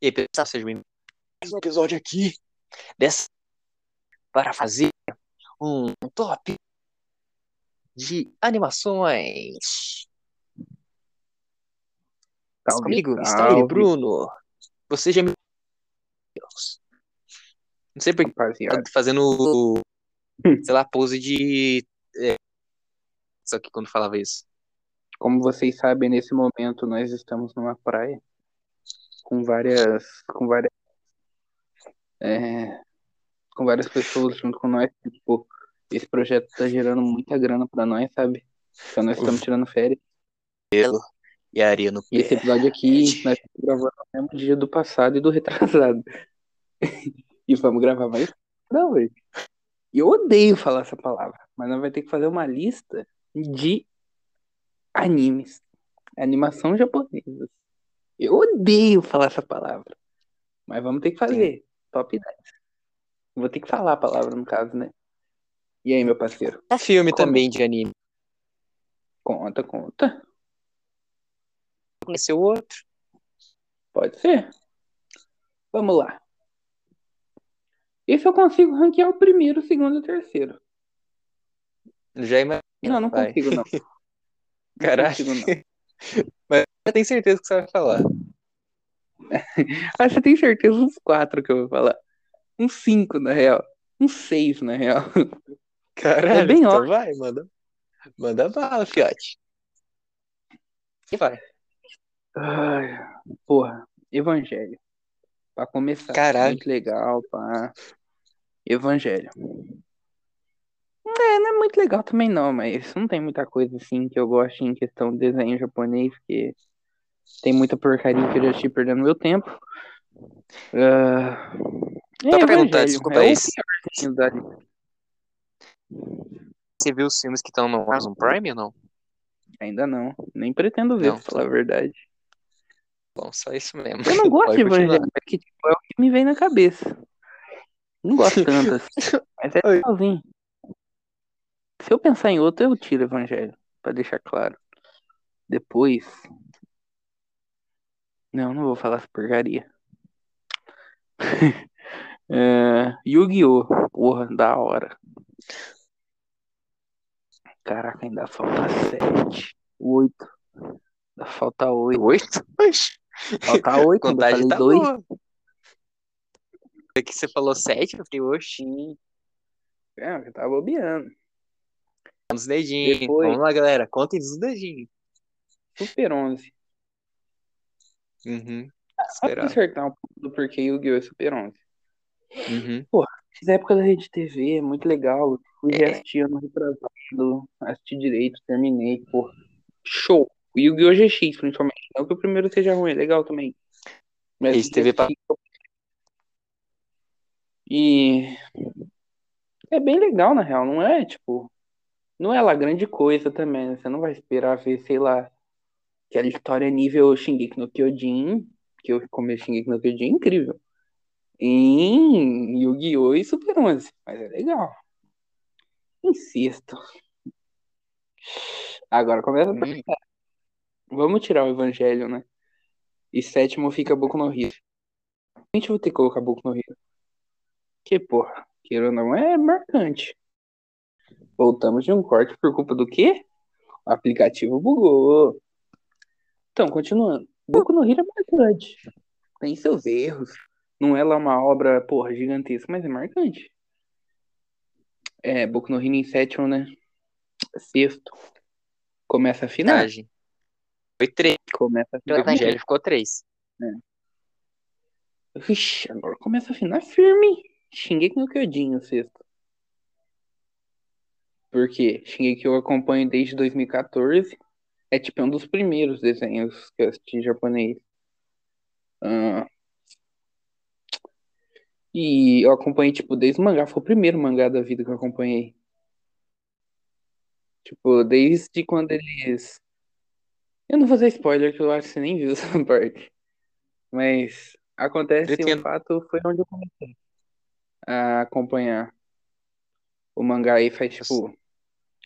E aí, pessoal, sejam bem-vindos a mais um episódio aqui dessa para fazer um top de animações. Salve, Comigo está salve. ele, Bruno. Você já me. Não sei por que rapaziada. tá fazendo, sei lá, pose de. é, Só que quando falava isso. Como vocês sabem, nesse momento nós estamos numa praia com várias, com várias, é, com várias pessoas junto com nós. Tipo, esse projeto tá gerando muita grana pra nós, sabe? Então nós estamos tirando férias. E a areia no E esse episódio aqui nós estamos gravando no mesmo dia do passado e do retrasado. E vamos gravar mais não, velho. E eu odeio falar essa palavra, mas nós vai ter que fazer uma lista de animes, animação japonesa. Eu odeio falar essa palavra, mas vamos ter que fazer. Top 10. Vou ter que falar a palavra no caso, né? E aí, meu parceiro? Filme Como? também de anime. Conta, conta. Conheceu o outro. Pode ser? Vamos lá. Esse eu consigo ranquear o primeiro, o segundo e o terceiro. Já imagina. Não, não vai. consigo, não. Não Caralho. consigo, não. Eu tenho certeza que você vai falar. Ah, você tem certeza uns quatro que eu vou falar? Uns cinco, na real. Uns seis, na real. Caralho, É bem então óbvio. vai, manda. Manda bala, fiote. E vai. Ai, porra, Evangelho. Pra começar. Caralho. Muito legal, pá. Evangelho. É, não é muito legal também não, mas não tem muita coisa assim que eu gosto em questão de desenho japonês, porque tem muita porcaria que eu já assisti perdendo meu tempo. Ah, é, Só pra perguntar, desculpa, é o esse- piorzinho da lista. Você viu os filmes que estão no Amazon Prime ou não? Ainda não, nem pretendo ver, Não, pra falar a verdade. Bom, só isso mesmo. Eu não gosto de. Evangelho, é que tipo, é o que me vem na cabeça. Não gosto tanto assim, mas é legalzinho. Se eu pensar em outro, eu tiro Evangelho, pra deixar claro. Depois. Não, não vou falar essa porcaria. é, Yu-Gi-Oh! Porra, da hora. Caraca, ainda falta sete. Oito. Ainda falta oito. Oito? Falta oito, ainda Contagem falei tá dois. boa. É que você falou sete, eu falei, oxi, É, eu tava bobeando. os dedinhos. Depois- Vamos lá, galera, contem os dedinhos. Super 11. Uhum. Vamos Esperar. acertar um pouco do porquê Yu-Gi-Oh! é Super 11. Uhum. Essa época da Rede TV é muito legal. Fui É. ano retrasado, assisti direito, terminei, pô. Show. O Yu-Gi-Oh! GX, principalmente. Não que o primeiro seja ruim, é legal também. Mas Rede TV pa- E é bem legal, na real, não é, tipo, não é lá grande coisa também, né? Você não vai esperar ver, sei lá, aquela história nível Shingeki no Kyojin, que eu comecei Shingeki no Kyojin, é incrível. Em Yu-Gi-Oh! e Super 11, mas é legal. Sexto. Agora começa a Hum. pensar. Vamos tirar o Evangelho, né? E sétimo fica Boku no Hero. A gente vai ter que colocar Boku no Hero. Que, porra, queira ou não, é marcante. Voltamos de um corte por culpa do quê? O aplicativo bugou. Então, continuando. Boku no Hero é marcante. Tem seus erros. Não é lá uma obra, porra, gigantesca, mas é marcante. É, Boku no Hero em sétimo, né? Sexto. Começa a final. Foi três. Começa a O final. Evangelho ficou três. Vixe, agora começa a afinar firme. No Kyojin, o sexto. Por quê? Shingeki eu acompanho desde 2014. É tipo um dos primeiros desenhos que eu assisti em japonês. Ah, E eu acompanhei, tipo, desde o mangá. Foi o primeiro mangá da vida que eu acompanhei. Tipo, desde quando eles... Eu não vou fazer spoiler, que eu acho que você nem viu essa parte. Mas acontece Pretendo. um fato, foi onde eu comecei a acompanhar o mangá aí faz, tipo...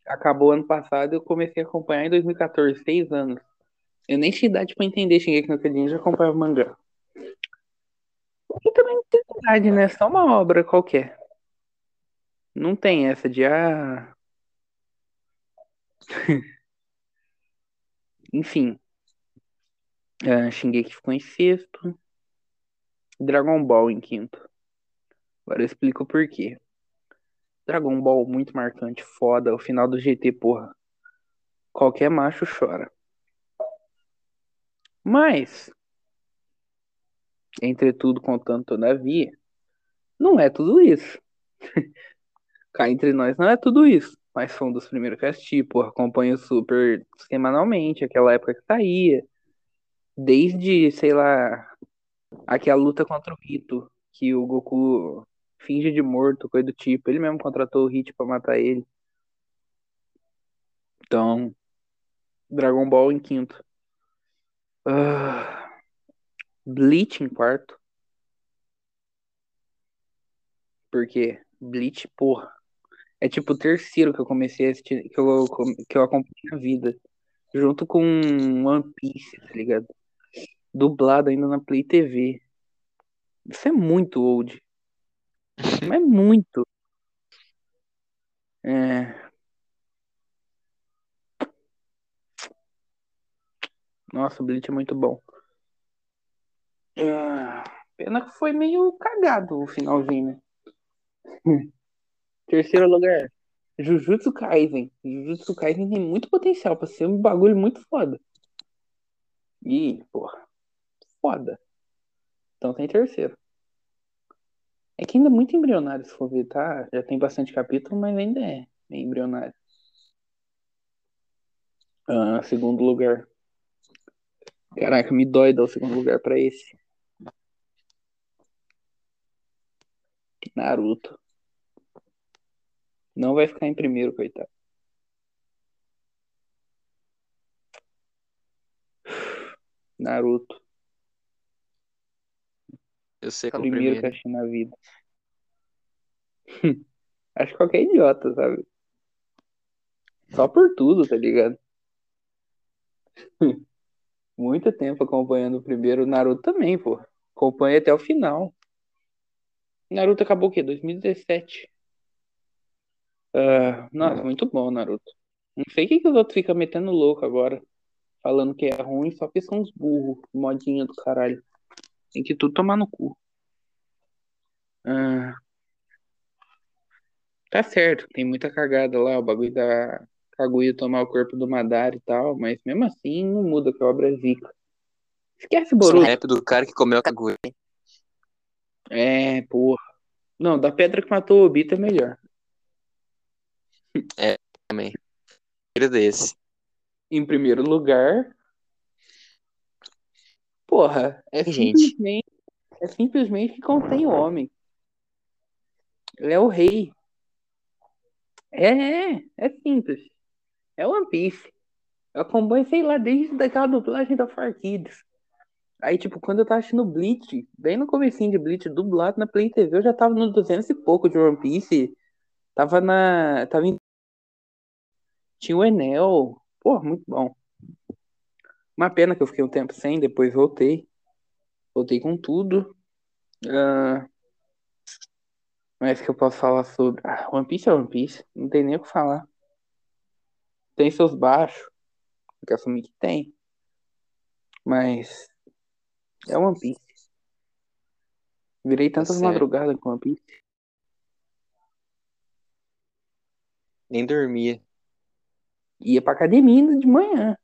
Acabou ano passado, eu comecei a acompanhar em 2014, seis anos. Eu nem tinha idade pra entender Shingeki no Kyojin, já acompanhava mangá. verdade, né? Só uma obra qualquer. Não tem essa de ah. Enfim. Uh, Shingeki ficou em sexto. Dragon Ball em quinto. Agora eu explico o porquê. Dragon Ball muito marcante, foda. O final do GT, porra. Qualquer macho chora. Mas, entretudo, contando todavia, não é tudo isso. Cá entre nós não é tudo isso. Mas foi um dos primeiros que assisti, porra. Acompanho super semanalmente, aquela época que saía. Desde, sei lá, aquela luta contra o Rito, que o Goku finge de morto, coisa do tipo. Ele mesmo contratou o Hit pra matar ele. Então, Dragon Ball em quinto. Uh, Bleach em quarto. Porque Bleach, porra. É tipo o terceiro que eu comecei a assistir, que eu, que eu acompanhei na vida. Junto com One Piece, tá ligado? Dublado ainda na Play TV. Isso é muito old. É muito. É. Nossa, o Bleach é muito bom. Ah, pena que foi meio cagado o finalzinho, né? Terceiro lugar, Jujutsu Kaisen. Jujutsu Kaisen tem muito potencial pra ser um bagulho muito foda. E, porra, foda. Então tem terceiro. É que ainda é muito embrionário, se for ver, tá? Já tem bastante capítulo, mas ainda é embrionário. Ah, segundo lugar. Caraca, me dói dar o segundo lugar pra esse. Naruto. Não vai ficar em primeiro, coitado. Naruto. Eu sei qual é o Primeiro que primeiro. achei na vida. Acho que qualquer idiota, sabe? Só por tudo, tá ligado? Muito tempo acompanhando o primeiro. Naruto também, pô. Acompanhei até o final. Naruto acabou o quê? 2017. Ah, nossa, muito bom, Naruto. Não sei o que, que os outros ficam metendo louco agora. Falando que é ruim só porque são uns burros. Modinha do caralho. Tem que tudo tomar no cu. Ah, tá certo, tem muita cagada lá. O bagulho da Kaguya tomar o corpo do Madara e tal. Mas mesmo assim não muda que a obra é zica. Esquece O Boruto. rap do cara que comeu a Kaguya. É, porra. Não, da pedra que matou o Obito é melhor. também. Primeiro desse. Em primeiro lugar. Porra, é Gente. simplesmente, é simplesmente que contém o homem. Ele é o rei. É, é, é simples. É One Piece. Eu acompanho, sei lá, desde daquela dublagem da Farkids. Aí, tipo, quando eu tava assistindo Bleach, bem no comecinho de Bleach, dublado na Play TV, eu já tava no 200 e pouco de One Piece. Tava na... Tava em... Tinha o Enel. Pô, muito bom. Uma pena que eu fiquei um tempo sem, depois voltei. Voltei com tudo. Ah, Mas que eu posso falar sobre. Ah, One Piece é One Piece. Não tem nem o que falar. Tem seus baixos. Tem que assumir que tem. Mas. É One Piece. Virei tantas certo. madrugadas com One Piece. Nem dormia. Ia pra academia de manhã.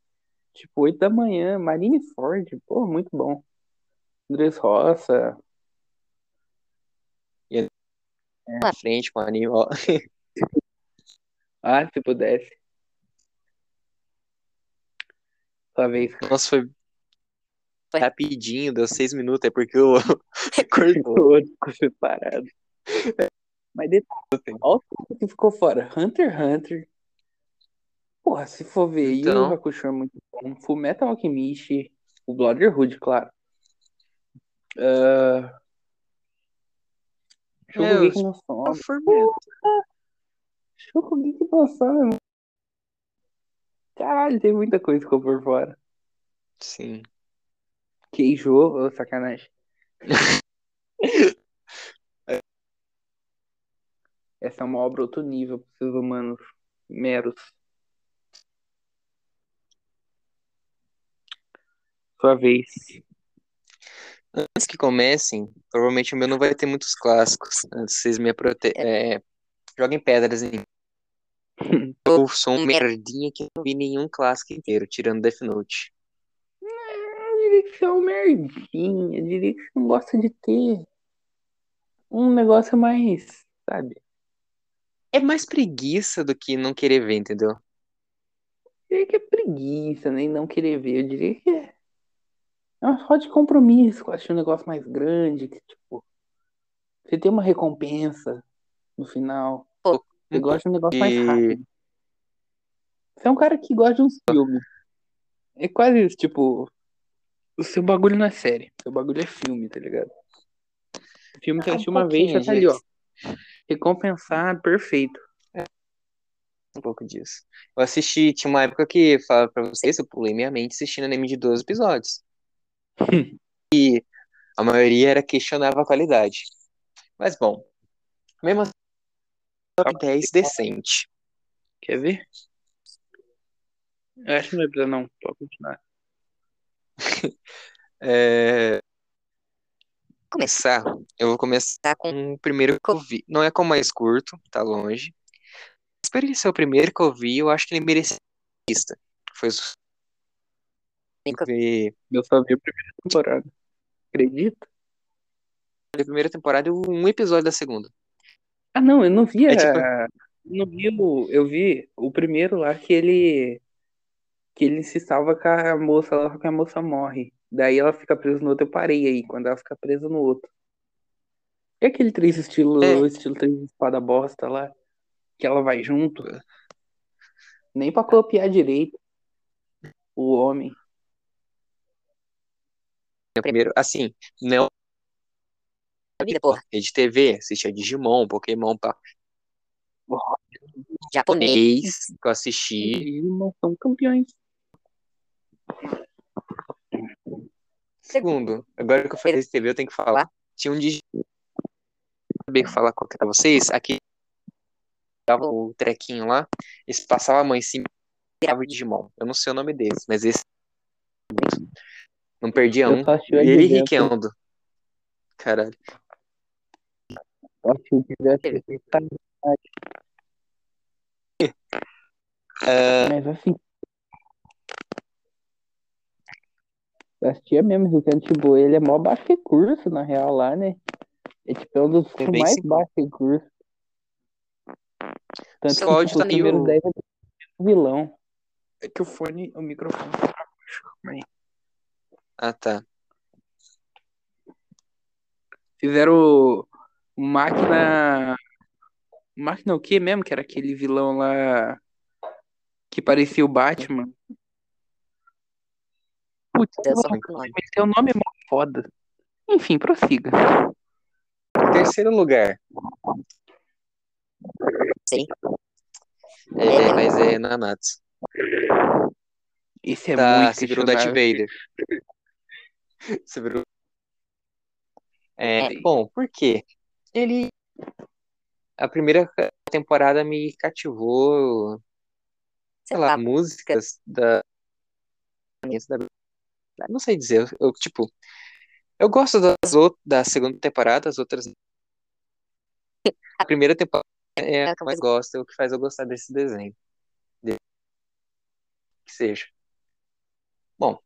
Tipo, 8 da manhã. Marineford. Pô, muito bom. Andrés Roça. Na frente com o anime, ó. Ah, se pudesse. Sua vez. Nossa, foi foi rapidinho, deu seis minutos, é porque eu cortou. Ficou separado. Mas detalhe, olha o que ficou fora. Hunter x Hunter. Porra, se for ver, Então. Yu Hakusho é muito bom. Fullmetal Alchemist. O Brotherhood, claro. Ah, Shokugeki no Soma. Shokugeki no Soma. Caralho, tem muita coisa que ficou por fora. Sim. Queijo, ô, sacanagem. Essa é uma obra outro nível para seres humanos meros. Sua vez. Antes que comecem, provavelmente o meu não vai ter muitos clássicos. Antes vocês me prote... é, joguem pedras em. Eu sou um merdinha que não vi nenhum clássico inteiro, tirando Death Note. Eu diria que você é um merdinha. Eu diria que você não gosta de ter um negócio mais, sabe? É mais preguiça do que não querer ver, entendeu? Eu diria que é preguiça, nem não querer ver. Eu diria que é é uma falta de compromisso com um negócio mais grande, que, tipo, você tem uma recompensa no final. Pô, Você gosta de um negócio mais rápido. Você é um cara que gosta de um filme. É quase isso, tipo, o seu bagulho não é série, o seu bagulho é filme, tá ligado? Filme que Ah, um assistiu uma vez, já tá ali, ó. Recompensado, perfeito. um pouco disso. Eu assisti, tinha uma época que, falava pra vocês, eu pulei minha mente assistindo anime de 12 episódios. E a maioria era questionava a qualidade. Mas bom, mesmo assim, top 10 decente. Quer ver? Que não vai precisar, não. Pode continuar. É... Começar, eu vou começar com o primeiro que eu vi. Não é com o mais curto, tá longe. Mas por ele ser o primeiro que eu vi, eu acho que ele merecia lista. Foi o ver Eu só vi a primeira temporada. Acredita? a primeira temporada e um episódio da segunda. Ah, não, eu não vi É a... tipo- Não vi o... Eu vi o primeiro lá que ele... Que ele se salva com a moça lá, só que a moça morre. Daí ela fica presa no outro, eu parei aí, quando ela fica presa no outro. E aquele três estilo, É. estilo três espada bosta lá, que ela vai junto. Nem pra copiar direito o homem. O primeiro, assim, não A vida, porra. rede TV, assistia Digimon, Pokémon, pá. Japonês. Que eu assisti. Não são campeões. Segundo, agora que eu falei de TV, eu tenho que falar. Tinha um Digimon. Saber falar qual que é pra vocês. Aqui tava o trequinho lá. Esse passava a mão em cima e Digimon. Eu não sei o nome deles, mas esse. Perdia Eu um. o Ele e Advento. Rikendo. Caralho. O. Tá, Ah, Mas assim. Eu assistia mesmo, Ricardo tipo, ele é mó baixo recurso, na real, lá, né? É tipo é um dos É mais baixos recursos. Tanto Seu que áudio tipo, tá os primeiros meio- 10 é vilão. É que o fone, o microfone tá baixo. Aí. Ah, tá. Fizeram o Máquina. Máquina o quê mesmo? Que era aquele vilão lá que parecia o Batman. Putz, eu muito nome. É mó foda. Enfim, prossiga. Terceiro lugar. Sim. É, mas é Nanatsu. Esse é tá, muito se virou Darth. Vader. Se virou. É, É. bom, por quê? Ele. A primeira temporada me cativou, sei lá, músicas da. Não sei dizer, eu, tipo. Eu gosto das outras, da segunda temporada, as outras. A primeira temporada é a que eu mais gosto, é o que faz eu gostar desse desenho. De- Que seja. Bom.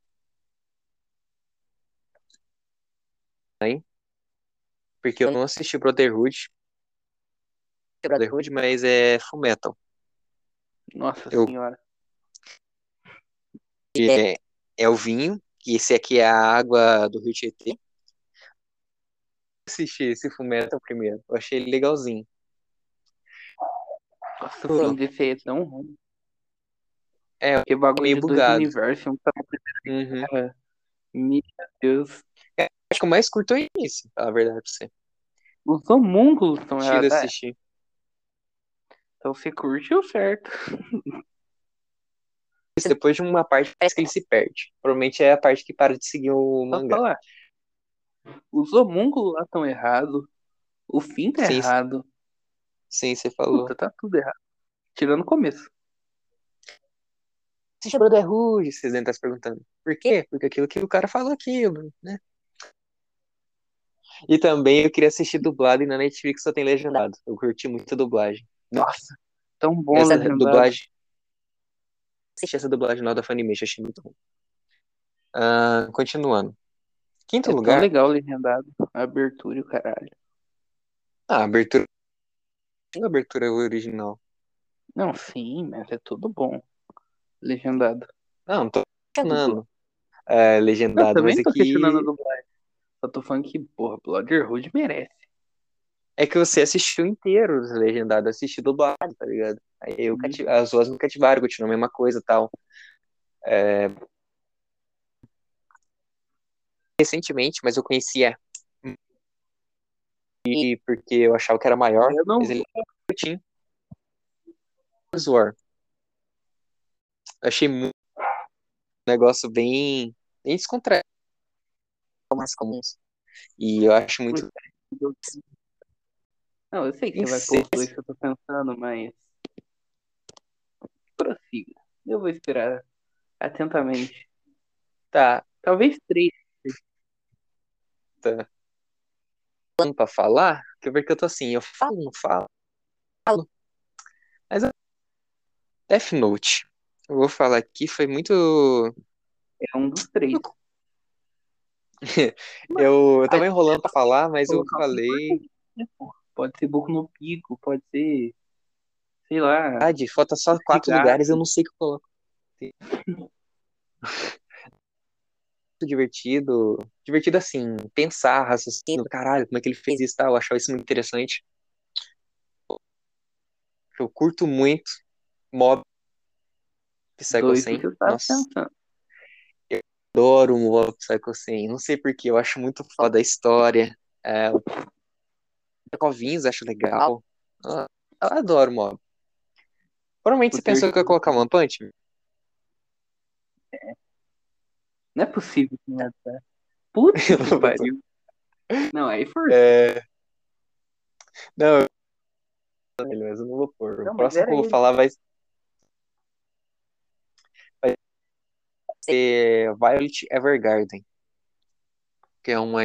Aí. Porque eu não assisti Brotherhood. Brotherhood, mas é Fullmetal. Nossa Eu- senhora. que é, é o vinho, e esse aqui é a água do Rio Tietê. Assisti esse Fullmetal primeiro, eu achei ele legalzinho. Nossa, o fim desse aí é tão ruim. É, Porque bagulho meio bugado. universos, um tá uhum. Meu Deus. Acho que o mais curto é o falar a verdade pra você. Os homúnculos estão errados. É, assistir. Então você curtiu certo. Isso depois de uma parte parece que ele se perde. Provavelmente é a parte que para de seguir o mangá. falar. Os homúnculos lá estão errados. O fim tá Sim, errado. Sim, você falou. Puta, tá tudo errado. Tirando o começo. Assiste Brotherhood, vocês devem estar se perguntando. Por quê? Porque aquilo que o cara falou aquilo, né? E também eu queria assistir dublado e na Netflix só tem legendado. Eu curti muito a dublagem. Nossa, tão bom essa legendado. dublagem. Assisti essa dublagem nova da Funimation, achei muito bom. Ah, continuando. Quinto É tão lugar. legal legendado. A abertura e o caralho. Ah, a abertura. A abertura original. Não, sim, mas é tudo bom. Legendado. Não, não tô questionando. É, Eu legendado, também mas não tô Só tô falando que, porra, Brotherhood merece. É que você assistiu inteiro legendado, eu assisti dublado, tá ligado? Aí eu Uhum. cati... as duas me cativaram, continuou a mesma coisa e tal. É, Recentemente, mas eu conhecia. E porque eu achava que era maior, Eu não- mas ele. War. Eu achei muito um negócio bem, bem descontraído. Mais comuns. E eu acho muito. Não, eu sei que você vai pôr os dois que eu tô pensando, mas. Prossiga. Eu vou esperar atentamente. Tá, Talvez três. falando pra falar, que eu- porque eu tô assim, eu falo, não falo, falo. Mas Death Note, eu vou falar aqui, foi muito. É um dos três. Eu, eu tava enrolando pra falar, mas eu falei. né? Pode ser Boku no Pico, pode ser. Sei lá. Verdade, falta só quatro lugares, eu não sei o que eu coloco. Muito divertido. Divertido assim, pensar, raciocínio, caralho, como é que ele fez isso e tal, eu achava isso muito interessante. Eu curto muito Mob Psycho dois 100. que eu tava Nossa, pensando. Adoro o Mob Psycho 100. Não sei porquê, eu acho muito foda a história. É, o Covinhos acho legal. Ah, Eu adoro Mob. Provavelmente O você pensou que eu ia colocar One Punch? Man? Não é possível é, tá? Puta que pariu. Não, aí for. É... Não, eu... mas eu não vou pôr. Não, o próximo que eu vou ele. falar vai vai ser Violet Evergarden. Que é uma.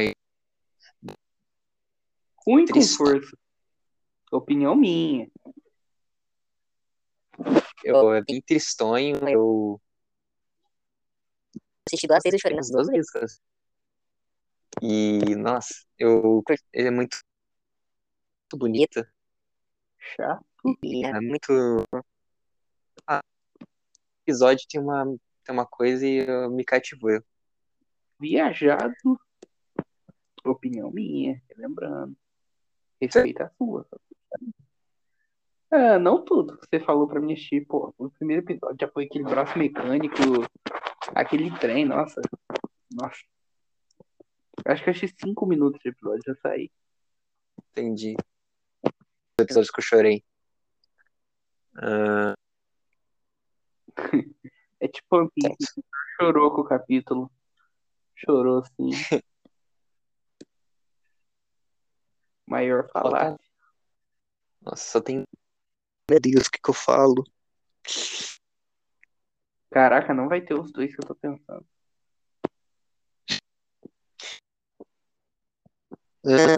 Ruim com força. Opinião minha. Eu, é bem tristonho. Eu. Assisti duas vezes chorei As nas duas vezes. E, nossa, eu. Ele é muito. Muito bonita. Chato. E é muito. Ah, o episódio tem uma, tem uma coisa e eu me cativou. Viajado. Opinião minha, lembrando. Respeita a sua. Ah, não tudo que você falou pra mim assistir, pô. O primeiro episódio já foi aquele braço mecânico, aquele trem, nossa. Nossa. Acho que eu achei cinco minutos de episódio, já saí. Entendi. Os episódios que eu chorei. Ah, É tipo One Piece, chorou com o capítulo. Chorou sim. Maior falar. nossa, só tem. Meu Deus, o que que eu falo? Caraca, não vai ter os dois que eu tô pensando. Ah,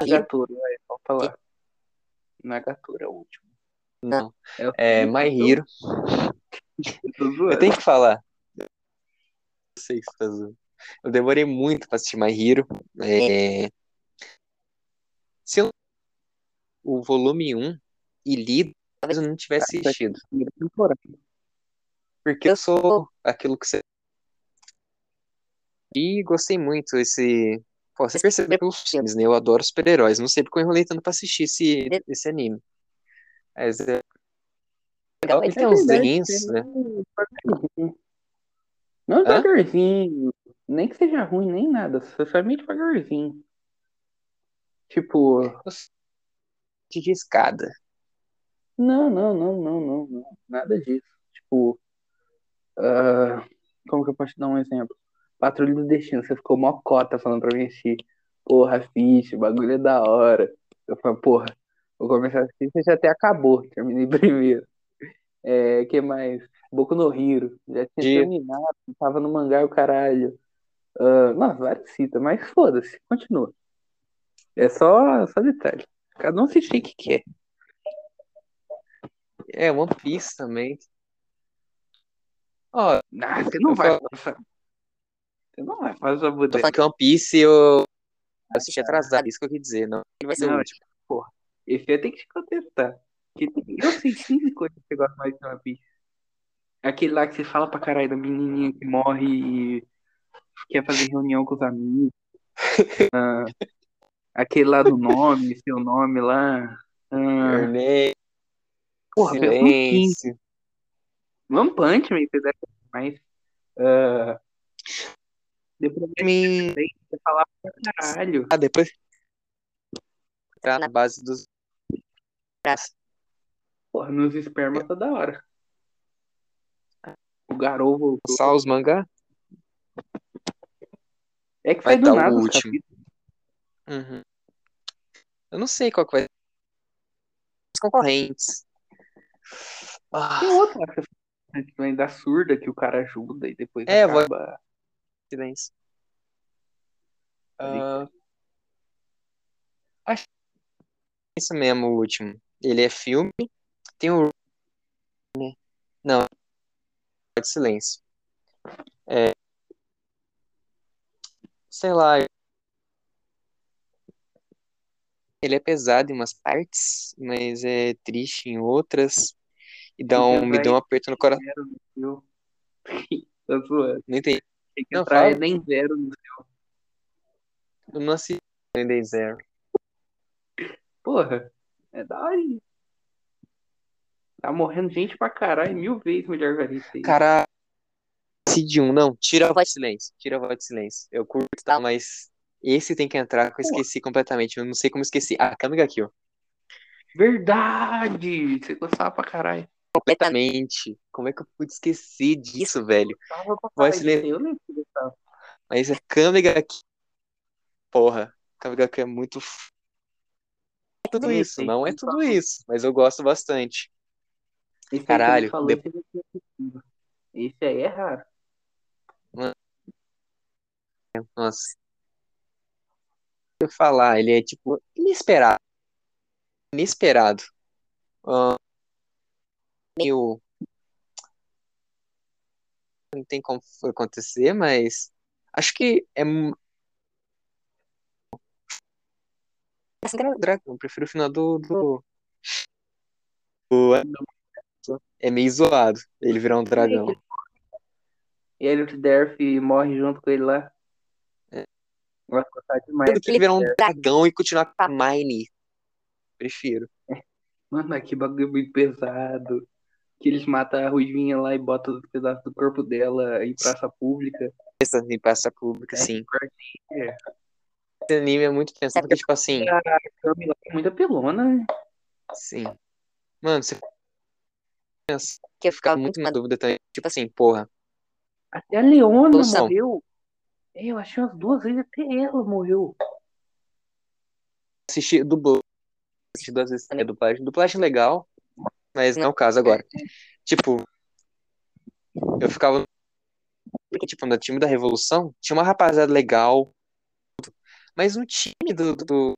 Nagatoro, vai, pode falar. Nagatoro é o último. não. É, o É My Hero. Eu. Eu tenho que falar. Eu sei que tá zoando. Eu demorei muito pra assistir My Hero. É... Se eu o volume 1 e lido, talvez eu não tivesse assistido. Primeira temporada. Porque eu sou aquilo que você. E gostei muito esse. Pô, você percebeu pelos filmes, né? Eu adoro super-heróis. Não sei porque eu enrolei tanto pra assistir esse, esse anime. Mas é legal. Ele tem uns desenhos, é né? Não Hã? devagarzinho. Nem que seja ruim, nem nada. Só só meio devagarzinho. Tipo, De escada. não, não, não, não, não, não. Nada disso. Tipo, ah, como que eu posso te dar um exemplo? Patrulha do Destino, você ficou mó cota falando pra mim assistir. Porra, assiste, o bagulho é da hora. Eu falo, porra, vou começar a assistir, você já até acabou, terminei primeiro. É, que mais? Boku no Hiro, já tinha terminado, tava no mangá e o caralho. Ah, nossa, várias citas, mas foda-se, continua. É só, só detalhe. Cada um assiste o que quer. É, One Piece também. Ó, Ah, você não vai. Você não vai fazer a tô bodega. falando que One Piece eu assisti atrasado, isso que eu quis dizer, não. Ele vai ser Não, o último. Esse aí tem que te contestar. Eu sei cinco coisas que você gosta mais de One Piece. Aquele lá que você fala pra caralho da menininha que morre e quer fazer reunião com os amigos. Ah, aquele lá do nome, seu nome lá. Ah, porra, silêncio. One Punch Man, você deve mais. Ah, depois Me- falar pra caralho. Ah, depois. Tá na base dos. Porra, nos espermas tá da hora. O voltou. Só os mangá? É que Vai o nada os último. Uhum. Eu não sei qual que vai ser. Os concorrentes. Ah, Tem outro lá que você fala, que vem da surda que o cara ajuda e depois É, acaba. Silêncio. Ah, acho que é isso mesmo, o último. Ele é filme. Tem o. Não. De silêncio. É. Sei lá. Ele é pesado em umas partes, mas é triste em outras. E dá um, me deu um aperto no coração. Não entendi. Tem que Não, entrar fala. nem zero no seu. Eu não assisti ainda em zero. Porra, é da hora. Tá morrendo gente pra caralho, mil vezes melhor que isso aí. Cara, Cid 1, não, tira a voz de silêncio. Tira a voz de silêncio. Eu curto, tá, mas esse tem que entrar que eu esqueci completamente. Eu não sei como esqueci. Ah, Kamiga Kill. Verdade! Você gostava pra caralho. Completamente. Como é que eu pude esquecer disso, velho? Que você gostava. Mas é Kamiga Kill. Porra, Kamiga Kill é muito. É tudo isso, não é tudo isso, mas eu gosto bastante. Esse Caralho, falou, de- esse aí é raro. Nossa. Eu falar, ele é tipo inesperado. Inesperado. Ah, meio- Não tem como acontecer, mas acho que é. mu- Dra- Dragão, eu prefiro o final do, do... É meio zoado ele virar um dragão. E ele, o Derf morre junto com ele lá. É. Demais. Do que ele virar um dragão e continuar com a Mine. Prefiro. Mano, que bagulho muito pesado. Que eles matam a Ruivinha lá e botam os pedaços do corpo dela em praça pública. Essa em praça pública, É, sim. é. Esse anime é muito pensado, porque, tipo assim, A Camila é muito apelona, né? sim. Mano, você pensa, Que eu fica ficava muito na dúvida também. Tipo assim, porra, Até a Leona Evolução. morreu. É, eu achei umas duas vezes até ela morreu. assisti dublou. Assisti duas vezes a dublagem. Dublagem legal, mas não é o caso agora. Tipo, eu ficava. Tipo, no time da Revolução, tinha uma rapaziada legal, mas no time do, do-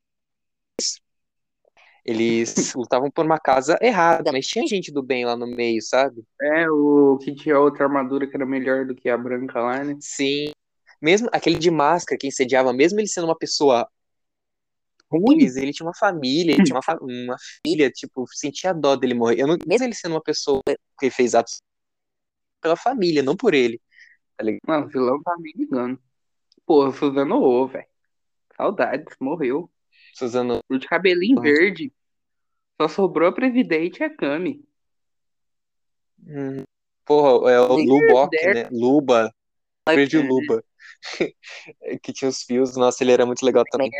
Eles lutavam por uma casa errada, mas tinha gente do bem lá no meio, sabe? É, o que tinha outra armadura que era melhor do que a branca lá, né? Sim. Mesmo aquele de máscara que incendiava, mesmo ele sendo uma pessoa ruim, ele tinha uma família, ele tinha uma, fa- uma filha, tipo, sentia dó dele morrer. Eu não, mesmo ele sendo uma pessoa que fez atos pela família, não por ele. Mano, o vilão tá me ligando. Porra, Suzano O, velho. Saudades, morreu. Suzano, O de cabelinho verde. Só sobrou a Previdente e a Kami. hum, porra, é o Lubok, né? Luba, grande Luba. que tinha os fios, nossa, ele era muito legal também.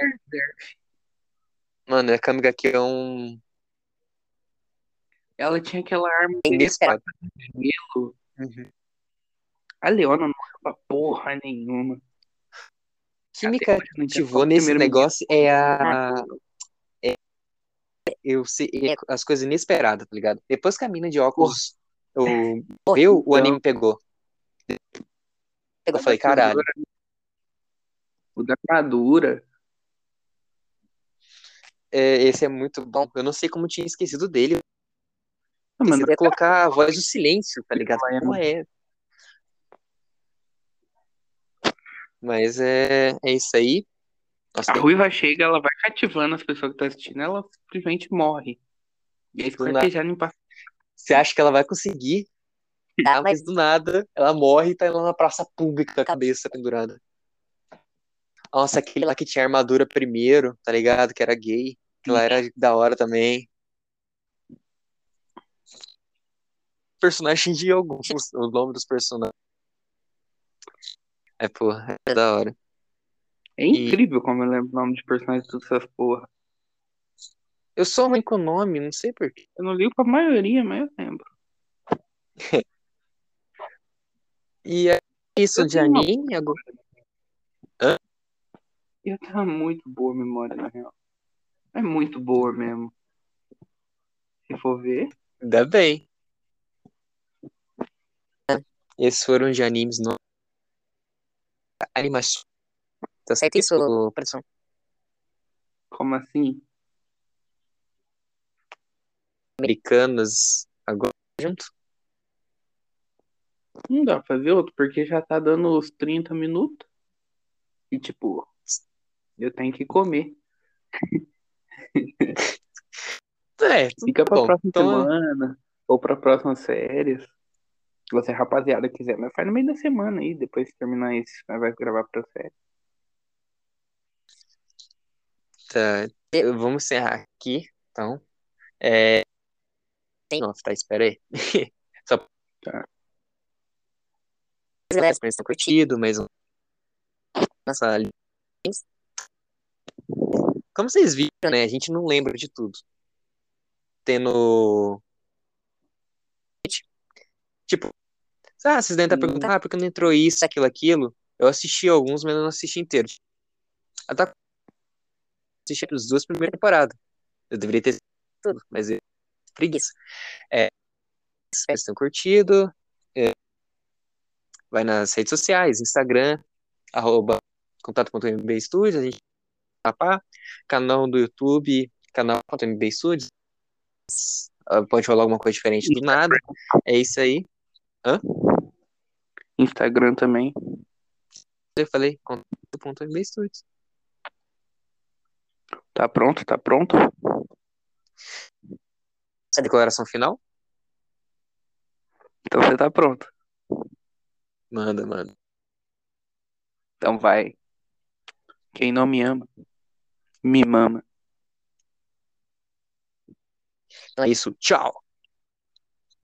Mano, a Kamiga aqui é um Ela tinha aquela arma inesperado. gelo. Uhum. A Leona não morreu pra porra nenhuma. que me cativou nesse negócio é a. é- eu sei, é as coisas inesperadas, tá ligado? Depois que a mina de óculos o, viu, o Então. anime pegou. Eu falei, caralho. O da armadura. É, esse é muito bom. Eu não sei como tinha esquecido dele. Ah, mano, Você vai colocar a voz do silêncio, tá ligado? Como é? Mas é, é isso aí. Nossa, a ruiva chega, ela vai cativando as pessoas que estão assistindo, ela simplesmente morre. E aí em você acha que ela vai conseguir? Tá, Ah, mas mas do nada, ela morre e tá lá na praça pública com a cabeça pendurada. Nossa, aquele lá que tinha armadura primeiro, tá ligado? Que era gay. Lá era da hora também. Personagem de alguns, o nome dos personagens. É, porra, é da hora. É incrível como eu lembro o nome de personagens de essas porra. Eu sou ruim com o nome, não sei porquê. Eu não ligo pra maioria, mas eu lembro. E é isso Eu de tenho uma- anime? agora? Eu tenho muito boa memória, na real. É muito boa mesmo. Se for ver. Ainda bem. Esses foram de animes no... Animação. Tá certo isso, certo? produção. Como assim? Americanas agora junto. Não dá pra fazer outro, porque já tá dando os 30 minutos. E tipo, eu tenho que comer. É, Fica pra bom. próxima Então, semana. Ou pra próximas férias. Se você, rapaziada, quiser. Mas faz no meio da semana aí, depois que terminar isso. Nós vai gravar pra férias. tá. Vamos encerrar aqui, então. É... Tem. Nossa, tá, espera aí. Galera, Espero que vocês tenham curtido, mas... Nossa, como vocês viram, né? A gente não lembra de tudo. Tendo... Tipo, ah, vocês devem estar Hum. perguntando, ah, por que não entrou isso, aquilo, aquilo? Eu assisti alguns, mas eu não assisti inteiro. Até assisti as duas primeiras temporadas. Eu deveria ter assistido tudo, mas eu preguiça. É, vocês tenham curtido, é, vai nas redes sociais, Instagram, arroba contato.mb Studios, a gente papá, canal do YouTube, canal.mb Studios. Ah, Pode rolar alguma coisa diferente do nada. É isso aí. Instagram também. Eu falei, contato.mb Studios. Tá pronto? Tá pronto? A declaração final? Então você tá pronto. Manda, manda. Então vai. Quem não me ama, me mama. É isso, tchau.